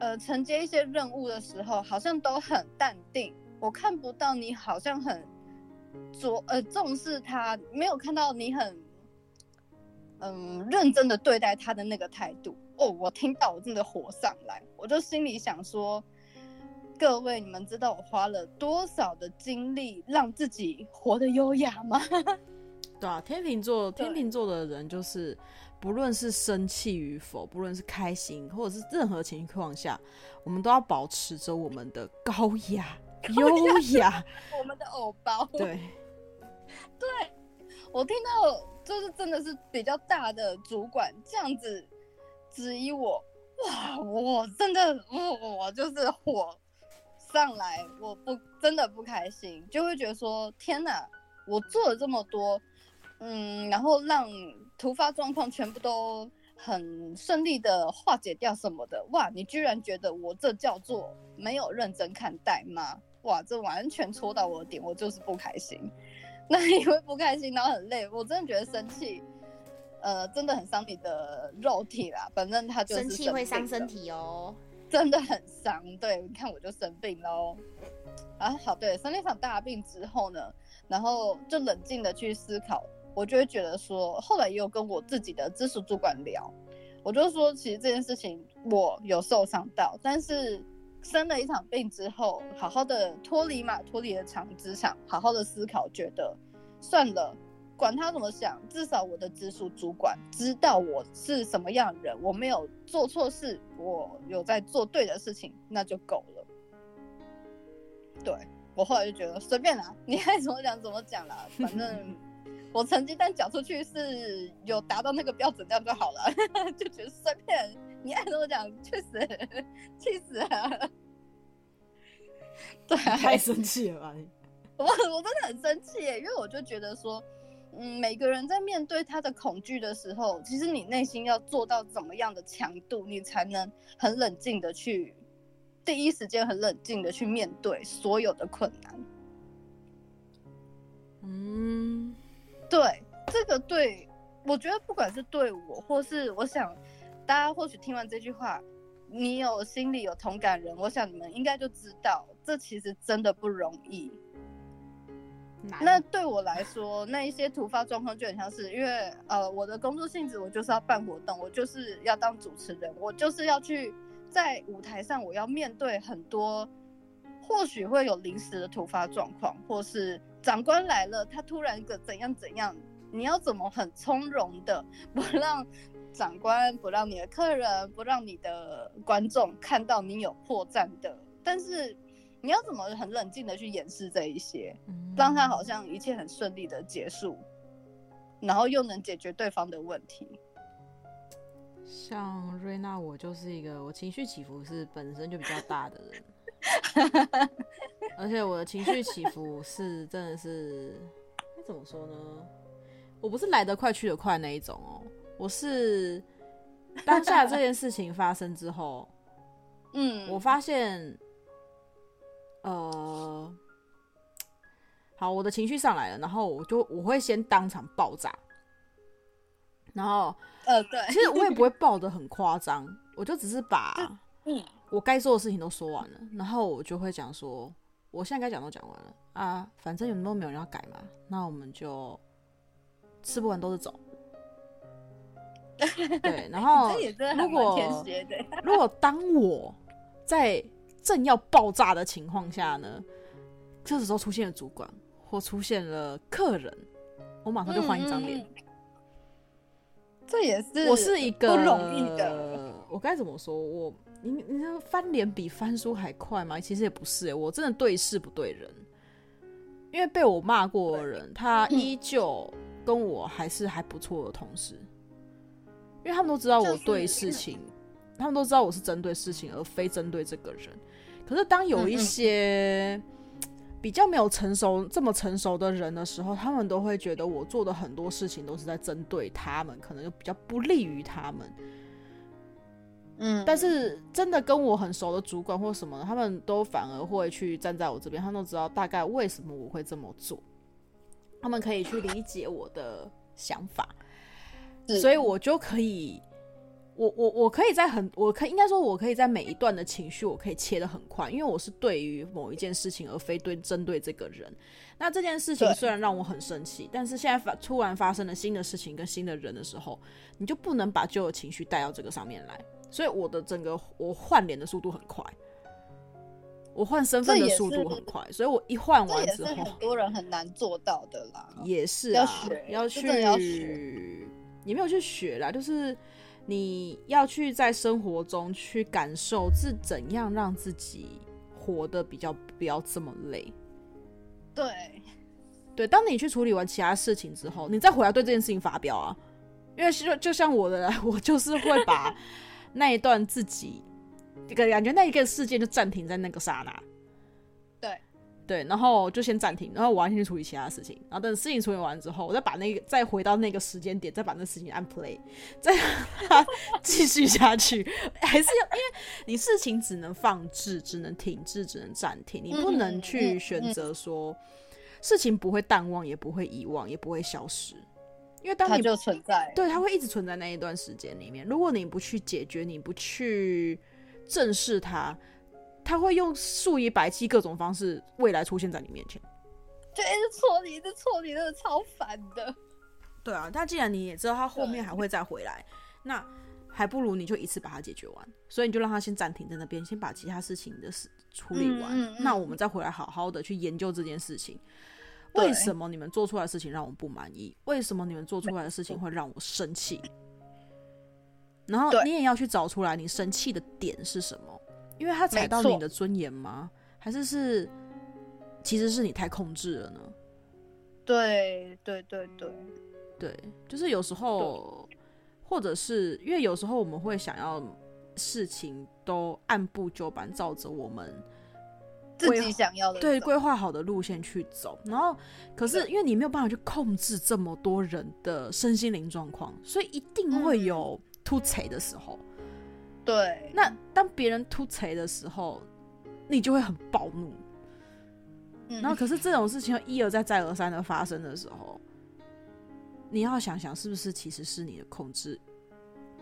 呃承接一些任务的时候，好像都很淡定，我看不到你好像很着呃重视他，没有看到你很。嗯，认真的对待他的那个态度哦，我听到我真的火上来，我就心里想说，各位你们知道我花了多少的精力让自己活得优雅吗？对啊，天秤座，天秤座的人就是不论是生气与否，不论是开心或者是任何情况下，我们都要保持着我们的高雅、优雅，我们的偶包。对，对我听到。就是真的是比较大的主管这样子质疑我，哇，我真的我我就是火上来，我不真的不开心，就会觉得说天哪，我做了这么多，嗯，然后让突发状况全部都很顺利的化解掉什么的，哇，你居然觉得我这叫做没有认真看待吗？哇，这完全戳到我的点，我就是不开心。那你会不开心，然后很累，我真的觉得生气，呃，真的很伤你的肉体啦。反正他就是生气会伤身体哦，真的很伤。对，你看我就生病喽。啊，好，对，生了一场大病之后呢，然后就冷静的去思考，我就会觉得说，后来也有跟我自己的直属主管聊，我就说，其实这件事情我有受伤到，但是。生了一场病之后，好好的脱离嘛，脱离了长职场，好好的思考，觉得算了，管他怎么想，至少我的直属主管知道我是什么样人，我没有做错事，我有在做对的事情，那就够了。对，我后来就觉得随便啦，你 爱怎么讲怎么讲啦，反正我成绩单缴出去是有达到那个标准，这样就好了，就觉得随便。你爱怎么讲，确实气死了。对，太生气了吧你？我我真的很生气耶，因为我就觉得说，嗯，每个人在面对他的恐惧的时候，其实你内心要做到怎么样的强度，你才能很冷静的去，第一时间很冷静的去面对所有的困难。嗯，对，这个对，我觉得不管是对我，或是我想。大家或许听完这句话，你有心里有同感人，我想你们应该就知道，这其实真的不容易。那对我来说，那一些突发状况就很像是，因为呃，我的工作性质，我就是要办活动，我就是要当主持人，我就是要去在舞台上，我要面对很多，或许会有临时的突发状况，或是长官来了，他突然一个怎样怎样，你要怎么很从容的 不让。长官不让你的客人，不让你的观众看到你有破绽的，但是你要怎么很冷静的去掩饰这一些，让他好像一切很顺利的结束，然后又能解决对方的问题。像瑞娜，我就是一个我情绪起伏是本身就比较大的人，而且我的情绪起伏是真的是，那怎么说呢？我不是来得快去得快那一种哦。我是当下这件事情发生之后，嗯，我发现，呃，好，我的情绪上来了，然后我就我会先当场爆炸，然后，呃，对，其实我也不会 爆的很夸张，我就只是把嗯，我该做的事情都说完了，然后我就会讲说，我现在该讲都讲完了啊，反正有没有没有人要改嘛，那我们就吃不完兜着走。对，然后如果 如果当我在正要爆炸的情况下呢，这时候出现了主管或出现了客人，我马上就换一张脸。嗯嗯这也是我是一个不容易的。我该怎么说？我你你说翻脸比翻书还快吗？其实也不是、欸，我真的对事不对人。因为被我骂过的人，他依旧跟我还是还不错的同事。因为他们都知道我对事情，他们都知道我是针对事情而非针对这个人。可是当有一些比较没有成熟这么成熟的人的时候，他们都会觉得我做的很多事情都是在针对他们，可能就比较不利于他们。嗯，但是真的跟我很熟的主管或什么，他们都反而会去站在我这边，他们都知道大概为什么我会这么做，他们可以去理解我的想法，所以我就可以。我我我可以在很，我可应该说，我可以在每一段的情绪，我可以切的很快，因为我是对于某一件事情，而非对针对这个人。那这件事情虽然让我很生气，但是现在发突然发生了新的事情跟新的人的时候，你就不能把旧的情绪带到这个上面来。所以我的整个我换脸的速度很快，我换身份的速度很快，所以我一换完之后，很多人很难做到的啦。也是啊，要去，也没有去学啦，就是。你要去在生活中去感受是怎样让自己活得比较不要这么累。对，对，当你去处理完其他事情之后，你再回来对这件事情发飙啊，因为就就像我的，我就是会把那一段自己这个感觉那一个事件就暂停在那个刹那。对，然后就先暂停，然后我要先去处理其他事情，然后等事情处理完之后，我再把那个再回到那个时间点，再把那事情按 play，再 继续下去，还是要，因为你事情只能放置，只能停滞，只能暂停，你不能去选择说事情不会淡忘，也不会遗忘，也不会消失，因为当你它就存在，对，它会一直存在那一段时间里面。如果你不去解决，你不去正视它。他会用数以百计各种方式，未来出现在你面前，就一直戳你，一直戳你，真的超烦的。对啊，但既然你也知道他后面还会再回来，那还不如你就一次把它解决完。所以你就让他先暂停在那边，先把其他事情的事处理完。嗯嗯嗯，那我们再回来好好的去研究这件事情。为什么你们做出来的事情让我不满意？为什么你们做出来的事情会让我生气？然后你也要去找出来，你生气的点是什么？因为他踩到你的尊严吗？还是是，其实是你太控制了呢？对对对对对，就是有时候，或者是因为有时候我们会想要事情都按部就班，照着我们自己想要的对规划好的路线去走。然后，可是因为你没有办法去控制这么多人的身心灵状况，所以一定会有突踩的时候。对，那当别人突锤的时候，你就会很暴怒。嗯，然后可是这种事情一而再再而三的发生的时候，你要想想是不是其实是你的控制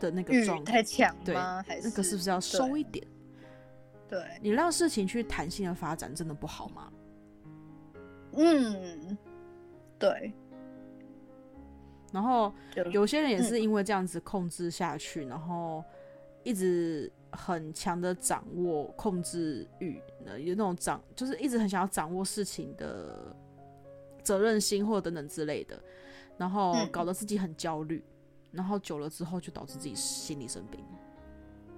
的那个状态太强吗，还是那个是不是要收一点？对，对你让事情去弹性的发展，真的不好吗？嗯，对。然后有些人也是因为这样子控制下去，嗯、然后。一直很强的掌握控制欲，有那种掌，就是一直很想要掌握事情的责任心或等等之类的，然后搞得自己很焦虑，嗯、然后久了之后就导致自己心理生病。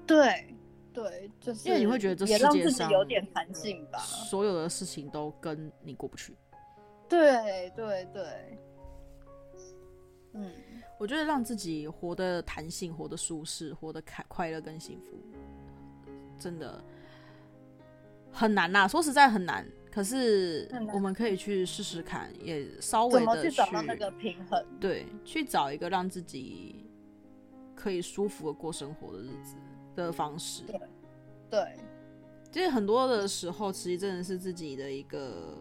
对对，就是因为你会觉得这世界上有点弹性吧，所有的事情都跟你过不去。对对对，嗯。我觉得让自己活得弹性、活得舒适、活得开快乐跟幸福，真的很难呐。说实在很难，可是我们可以去试试看，也稍微的找到那个平衡。对，去找一个让自己可以舒服的过生活的日子的方式。对，对，其实很多的时候，其实真的是自己的一个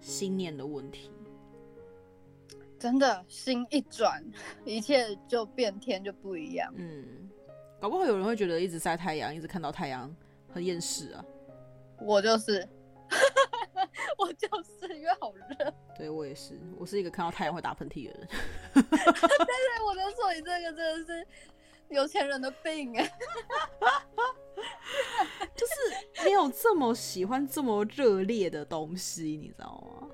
心念的问题。真的，心一转，一切就变天，就不一样。嗯，搞不好有人会觉得一直晒太阳，一直看到太阳很厌世啊。我就是，我就是因为好热。对，我也是，我是一个看到太阳会打喷嚏的人。但是，我就说你这个真的是有钱人的病哎，就是没有这么喜欢这么热烈的东西，你知道吗？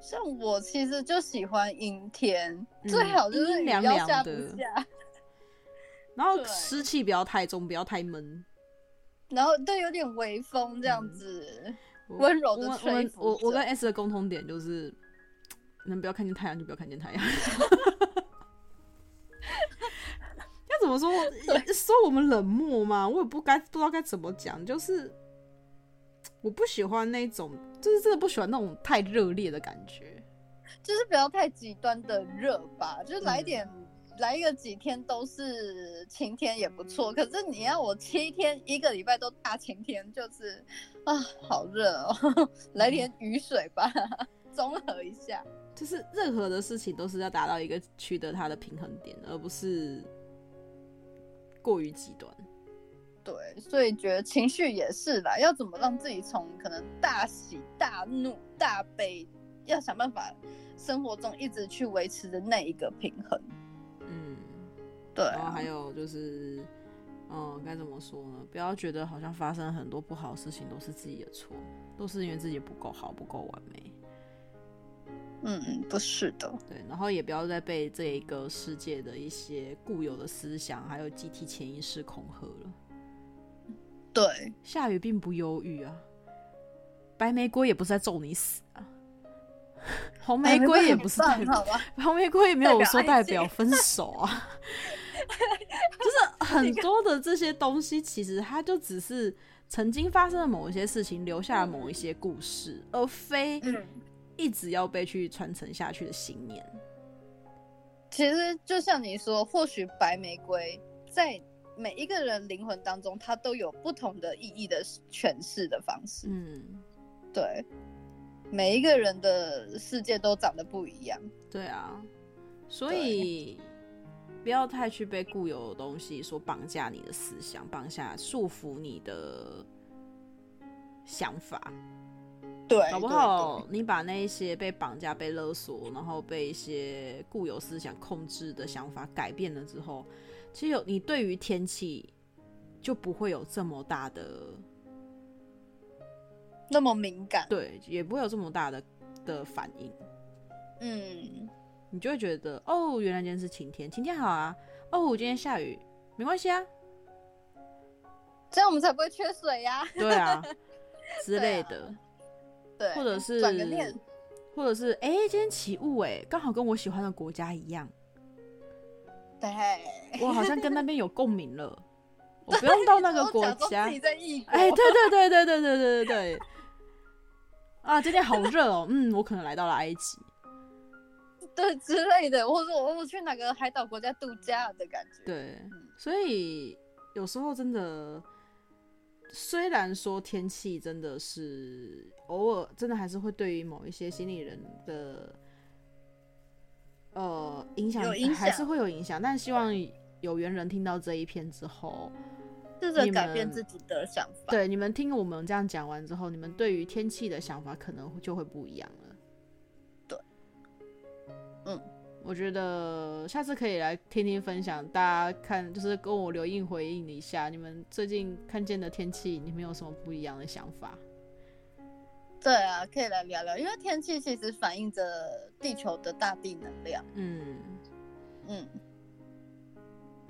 像我其实就喜欢阴天，嗯、最好就是凉凉的，然后湿气不要太重，不要太闷，然后对，有点微风这样子，温、嗯、柔的吹拂。我我，我跟 S 的共同点就是，能不要看见太阳就不要看见太阳。要怎么说？说我们冷漠吗？我也不该不知道该怎么讲，就是。我不喜欢那种，就是真的不喜欢那种太热烈的感觉，就是不要太极端的热吧，就是来一点，嗯、来一个几天都是晴天也不错。可是你要我七天一个礼拜都大晴天，就是啊，好热哦，来点雨水吧，综、嗯、合一下。就是任何的事情都是要达到一个取得它的平衡点，而不是过于极端。对，所以觉得情绪也是啦，要怎么让自己从可能大喜大怒大悲，要想办法生活中一直去维持的那一个平衡。嗯，对、啊。然后还有就是，嗯，该怎么说呢？不要觉得好像发生很多不好的事情都是自己的错，都是因为自己不够好，不够完美。嗯嗯，不是的。对，然后也不要再被这一个世界的一些固有的思想，还有集体潜意识恐吓了。对，下雨并不忧郁啊，白玫瑰也不是在咒你死啊，红玫瑰也不是代表，红 玫瑰也没有说代表分手啊，就是很多的这些东西，其实它就只是曾经发生的某一些事情，留下了某一些故事，而非一直要被去传承下去的信念。其实就像你说，或许白玫瑰在。每一个人灵魂当中，他都有不同的意义的诠释的方式。嗯，对，每一个人的世界都长得不一样。对啊，所以不要太去被固有的东西所绑架你的思想，绑架束缚你的想法。对，搞不好你把那一些被绑架、被勒索，然后被一些固有思想控制的想法改变了之后。其实有你对于天气就不会有这么大的那么敏感，对，也不会有这么大的的反应。嗯，你就会觉得哦，原来今天是晴天，晴天好啊。哦，今天下雨，没关系啊，这样我们才不会缺水呀。对啊，之类的。对啊，对，或者是转个念，或者是哎，今天起雾，哎，刚好跟我喜欢的国家一样。对，我好像跟那边有共鸣了，我不用到那个国家。哎，对对对对对对对对对。啊，今天好热哦，嗯，我可能来到了埃及，对之类的，或者我我去哪个海岛国家度假的感觉。对，所以有时候真的，虽然说天气真的是偶尔真的还是会对于某一些心理人的。呃，影响还是会有影响，但希望有缘人听到这一篇之后，试着改变自己的想法。对，你们听我们这样讲完之后，你们对于天气的想法可能就会不一样了。对，嗯，我觉得下次可以来听听分享，大家看就是跟我留言回应一下，你们最近看见的天气，你们有什么不一样的想法？对啊，可以来聊聊，因为天气其实反映着地球的大地能量。嗯嗯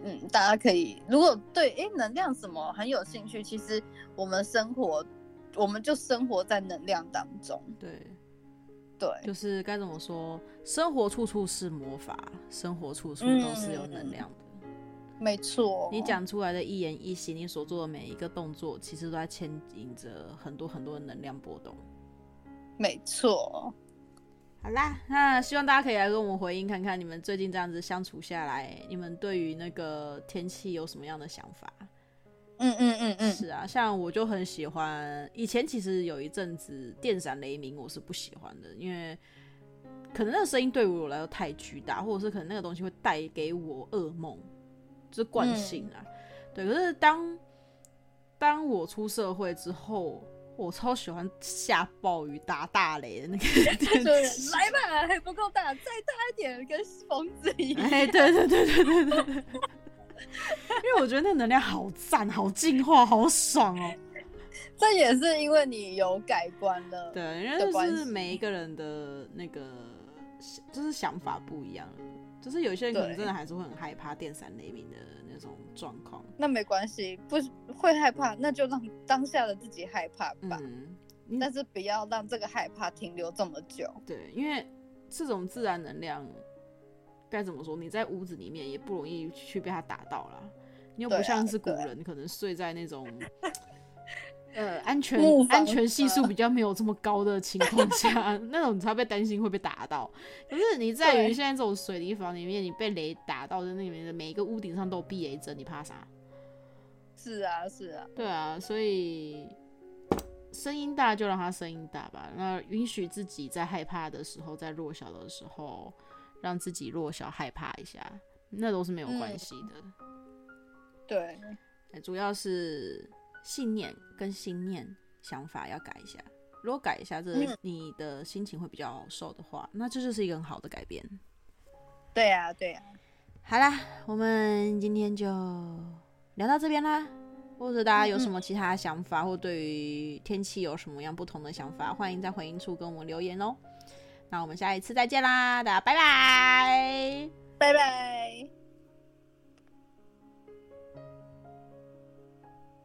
嗯，大家可以如果对诶能量什么很有兴趣，其实我们生活，我们就生活在能量当中。对对，就是该怎么说，生活处处是魔法，生活处处都是有能量的。嗯、没错，你讲出来的一言一行，你所做的每一个动作，其实都在牵引着很多很多的能量波动。没错，好啦，那希望大家可以来跟我们回应，看看你们最近这样子相处下来，你们对于那个天气有什么样的想法？嗯嗯嗯嗯，是啊，像我就很喜欢，以前其实有一阵子电闪雷鸣我是不喜欢的，因为可能那个声音对我来说太巨大，或者是可能那个东西会带给我噩梦。就是惯性啊。嗯、对，可是当当我出社会之后，我超喜欢下暴雨、打大雷的那个 天气。来吧，还不够大，再大一点，跟疯子一样。哎，对对对对对对对。因为我觉得那个能量好赞、好净化、好爽哦。这也是因为你有改观了，对，因为就是每一个人的那个就是想法不一样，就是有些人可能真的还是会很害怕电闪雷鸣的那种状况。那没关系，不会害怕，那就让当下的自己害怕吧。嗯，但是不要让这个害怕停留这么久。对，因为这种自然能量该怎么说？你在屋子里面也不容易去被它打到啦。你又不像是古人，可能睡在那种。呃，安全安全系数比较没有这么高的情况下，那种你才被担心会被打到。可是你在于现在这种水泥房里面，你被雷打到的那里面的每一个屋顶上都有避雷针，你怕啥？是啊，是啊，对啊，所以声音大就让它声音大吧。那允许自己在害怕的时候，在弱小的时候，让自己弱小害怕一下，那都是没有关系的。嗯、对，主要是。信念跟心念想法要改一下，如果改一下，这你的心情会比较好受的话，那这就是一个很好的改变。对呀，对呀。好啦，我们今天就聊到这边啦。或者大家有什么其他想法，或对于天气有什么样不同的想法，欢迎在回应处跟我们留言哦。那我们下一次再见啦，大家拜拜，拜拜。